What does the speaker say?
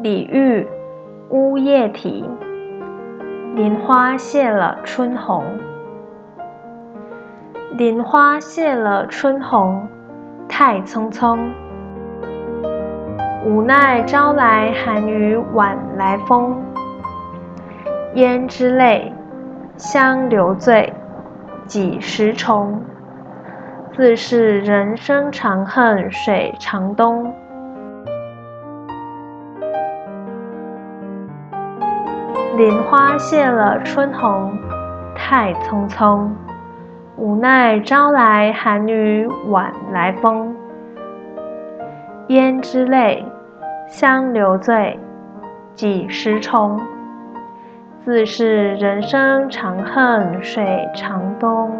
李煜《乌夜啼》：林花谢了春红，林花谢了春红，太匆匆。无奈朝来寒雨晚来风。胭脂泪，香留醉，几时重？自是人生长恨水长东。林花谢了春红，太匆匆。无奈朝来寒雨晚来风。胭脂泪，香留醉，几时重？自是人生长恨水长东。